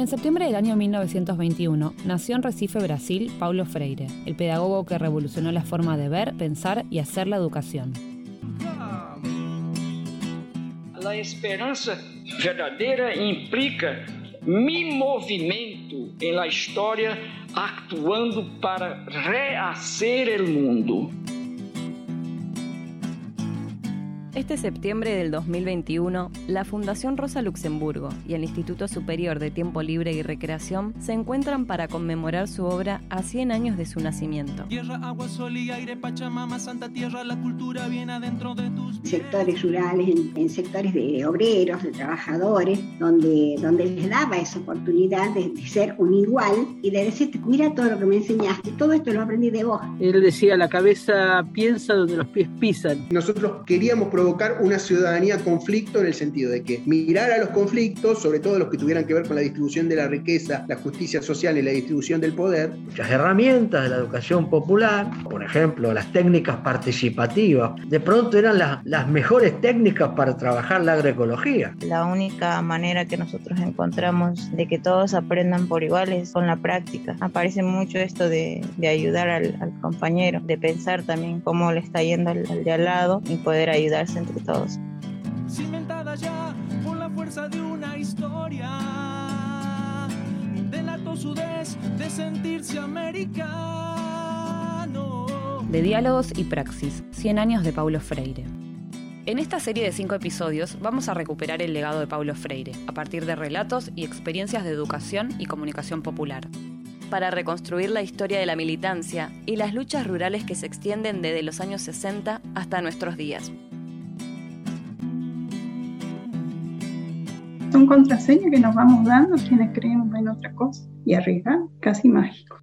En septiembre del año 1921 nació en Recife, Brasil, Paulo Freire, el pedagogo que revolucionó la forma de ver, pensar y hacer la educación. La esperanza verdadera implica mi movimiento en la historia actuando para rehacer el mundo. Este septiembre del 2021, la Fundación Rosa Luxemburgo y el Instituto Superior de Tiempo Libre y Recreación se encuentran para conmemorar su obra a 100 años de su nacimiento. Tierra, agua, sol y aire, Pachamama, Santa Tierra, la cultura viene adentro de tus sectores rurales, en, sectores de obreros, de trabajadores, donde, donde les daba esa oportunidad de, de, ser un igual y de decirte, mira todo lo que me enseñaste, todo esto lo aprendí de vos. Él decía, la cabeza piensa donde los pies pisan. Nosotros queríamos provocar una ciudadanía conflicto en el sentido de que mirar a los conflictos, sobre todo los que tuvieran que ver con la distribución de la riqueza, la justicia social y la distribución del poder. Muchas herramientas de la educación popular, por ejemplo, las técnicas participativas, de pronto eran las, las mejores técnicas para trabajar la agroecología. La única manera que nosotros encontramos de que todos aprendan por igual es con la práctica. Aparece mucho esto de, de ayudar al, al, compañero, de pensar también cómo le está yendo al, al de al lado y poder ayudarse entre todos. Cimentada ya por la fuerza de una historia, delató su des de sentirse americano. De diálogos y praxis, 100 años de Paulo Freire. En esta serie de cinco episodios vamos a recuperar el legado de Paulo Freire, a partir de relatos y experiencias de educación y comunicación popular para reconstruir la historia de la militancia y las luchas rurales que se extienden desde los años 60 hasta nuestros días. Son contraseñas que nos vamos dando quienes creemos en otra cosa y arriesgar casi mágico.